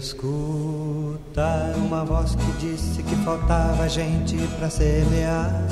escutar uma voz que disse que faltava gente para semear.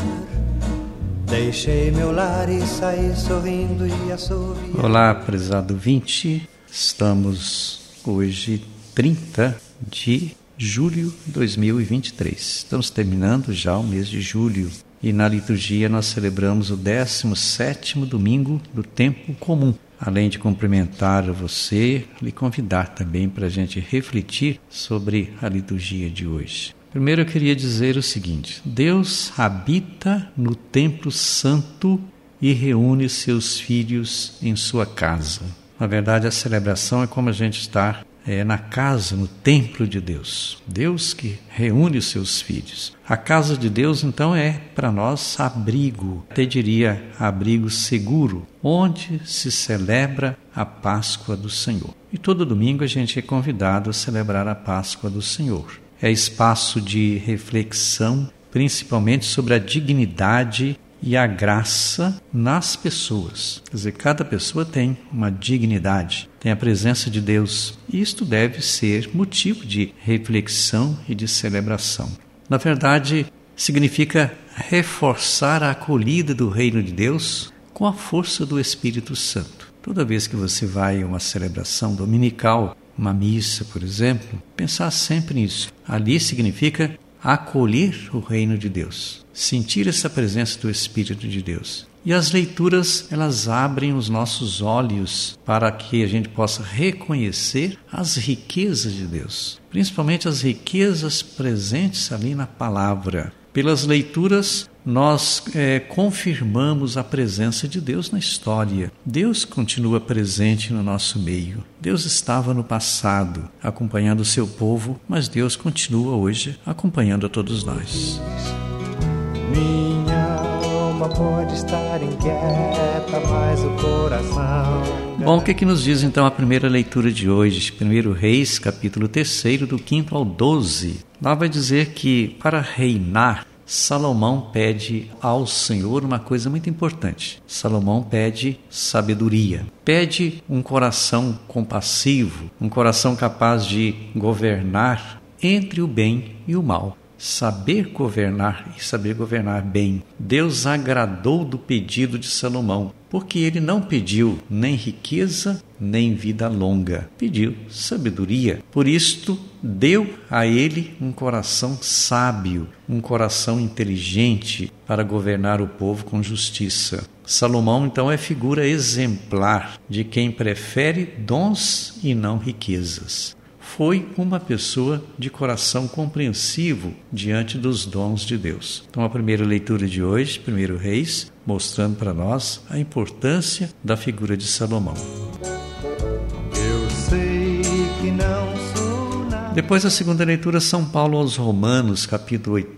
Deixei meu lar e saí sorrindo e assoviando. Olá, prezado 20. Estamos hoje 30 de julho de 2023. Estamos terminando já o mês de julho e na liturgia nós celebramos o 17º domingo do tempo comum. Além de cumprimentar você, lhe convidar também para a gente refletir sobre a liturgia de hoje. Primeiro eu queria dizer o seguinte: Deus habita no templo santo e reúne seus filhos em sua casa. Na verdade, a celebração é como a gente estar é, na casa, no templo de Deus. Deus que reúne os seus filhos. A casa de Deus, então, é para nós abrigo, até diria abrigo seguro, onde se celebra a Páscoa do Senhor. E todo domingo a gente é convidado a celebrar a Páscoa do Senhor. É espaço de reflexão, principalmente sobre a dignidade e a graça nas pessoas. Quer dizer, cada pessoa tem uma dignidade, tem a presença de Deus, e isto deve ser motivo de reflexão e de celebração. Na verdade, significa reforçar a acolhida do reino de Deus com a força do Espírito Santo. Toda vez que você vai a uma celebração dominical, uma missa, por exemplo, pensar sempre nisso. Ali significa acolher o reino de Deus, sentir essa presença do Espírito de Deus. E as leituras, elas abrem os nossos olhos para que a gente possa reconhecer as riquezas de Deus, principalmente as riquezas presentes ali na palavra. Pelas leituras, nós é, confirmamos a presença de Deus na história. Deus continua presente no nosso meio. Deus estava no passado acompanhando o seu povo, mas Deus continua hoje acompanhando a todos nós. Minha alma pode estar inquieta, mas o coração. Bom, o que, que nos diz então a primeira leitura de hoje? 1 Reis, capítulo 3, do 5 ao 12. Lá vai dizer que para reinar Salomão pede ao Senhor uma coisa muito importante. Salomão pede sabedoria, pede um coração compassivo, um coração capaz de governar entre o bem e o mal saber governar e saber governar bem. Deus agradou do pedido de Salomão, porque ele não pediu nem riqueza, nem vida longa, pediu sabedoria. Por isto, deu a ele um coração sábio, um coração inteligente para governar o povo com justiça. Salomão, então, é figura exemplar de quem prefere dons e não riquezas foi uma pessoa de coração compreensivo diante dos dons de Deus. Então, a primeira leitura de hoje, primeiro Reis, mostrando para nós a importância da figura de Salomão. Eu sei que não sou nada. Depois a segunda leitura, São Paulo aos Romanos, capítulo 8,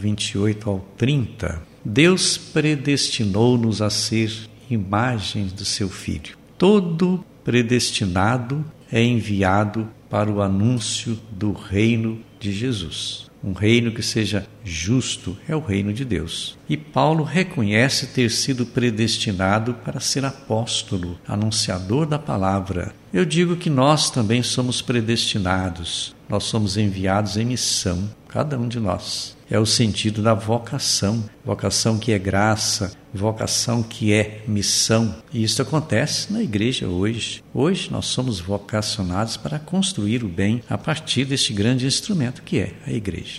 28 ao 30. Deus predestinou-nos a ser imagens do seu Filho. Todo predestinado é enviado para o anúncio do reino de Jesus. Um reino que seja justo é o reino de Deus. E Paulo reconhece ter sido predestinado para ser apóstolo, anunciador da palavra. Eu digo que nós também somos predestinados, nós somos enviados em missão, cada um de nós é o sentido da vocação, vocação que é graça, vocação que é missão. E isso acontece na igreja hoje. Hoje nós somos vocacionados para construir o bem a partir deste grande instrumento que é a igreja.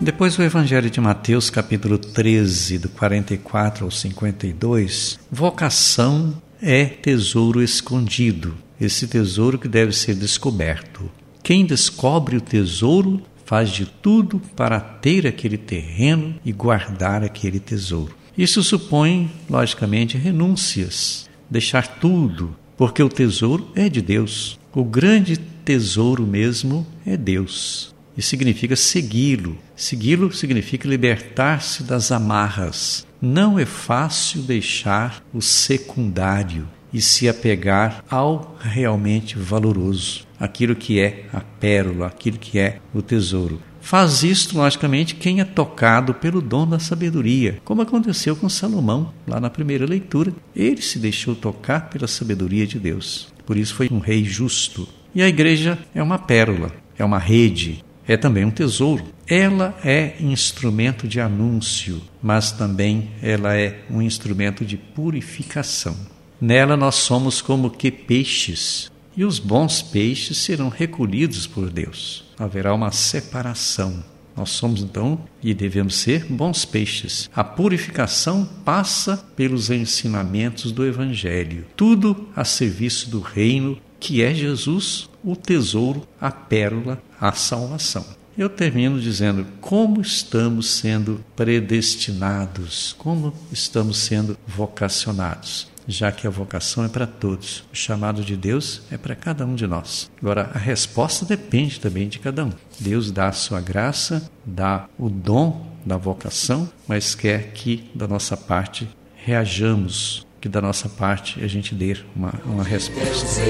Depois o Evangelho de Mateus, capítulo 13, do 44 ao 52, vocação é tesouro escondido, esse tesouro que deve ser descoberto. Quem descobre o tesouro faz de tudo para ter aquele terreno e guardar aquele tesouro. Isso supõe, logicamente, renúncias, deixar tudo, porque o tesouro é de Deus. O grande tesouro mesmo é Deus. E significa segui-lo. Segui-lo significa libertar-se das amarras, não é fácil deixar o secundário e se apegar ao realmente valoroso, aquilo que é a pérola, aquilo que é o tesouro. Faz isto, logicamente, quem é tocado pelo dom da sabedoria, como aconteceu com Salomão, lá na primeira leitura. Ele se deixou tocar pela sabedoria de Deus. Por isso foi um rei justo. E a igreja é uma pérola, é uma rede, é também um tesouro. Ela é instrumento de anúncio, mas também ela é um instrumento de purificação. Nela nós somos como que peixes, e os bons peixes serão recolhidos por Deus. Haverá uma separação. Nós somos então e devemos ser bons peixes. A purificação passa pelos ensinamentos do Evangelho, tudo a serviço do reino que é Jesus, o tesouro, a pérola, a salvação. Eu termino dizendo como estamos sendo predestinados, como estamos sendo vocacionados já que a vocação é para todos. O chamado de Deus é para cada um de nós. Agora, a resposta depende também de cada um. Deus dá a sua graça, dá o dom da vocação, mas quer que da nossa parte reajamos, que da nossa parte a gente dê uma, uma resposta.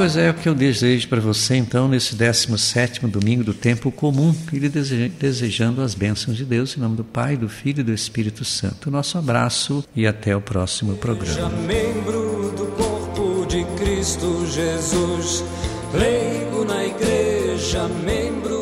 Pois é, o que eu desejo para você então nesse 17 domingo do tempo comum, e desejando as bênçãos de Deus em nome do Pai, do Filho e do Espírito Santo. Nosso abraço e até o próximo programa. Membro do corpo de Cristo Jesus, leigo na igreja, membro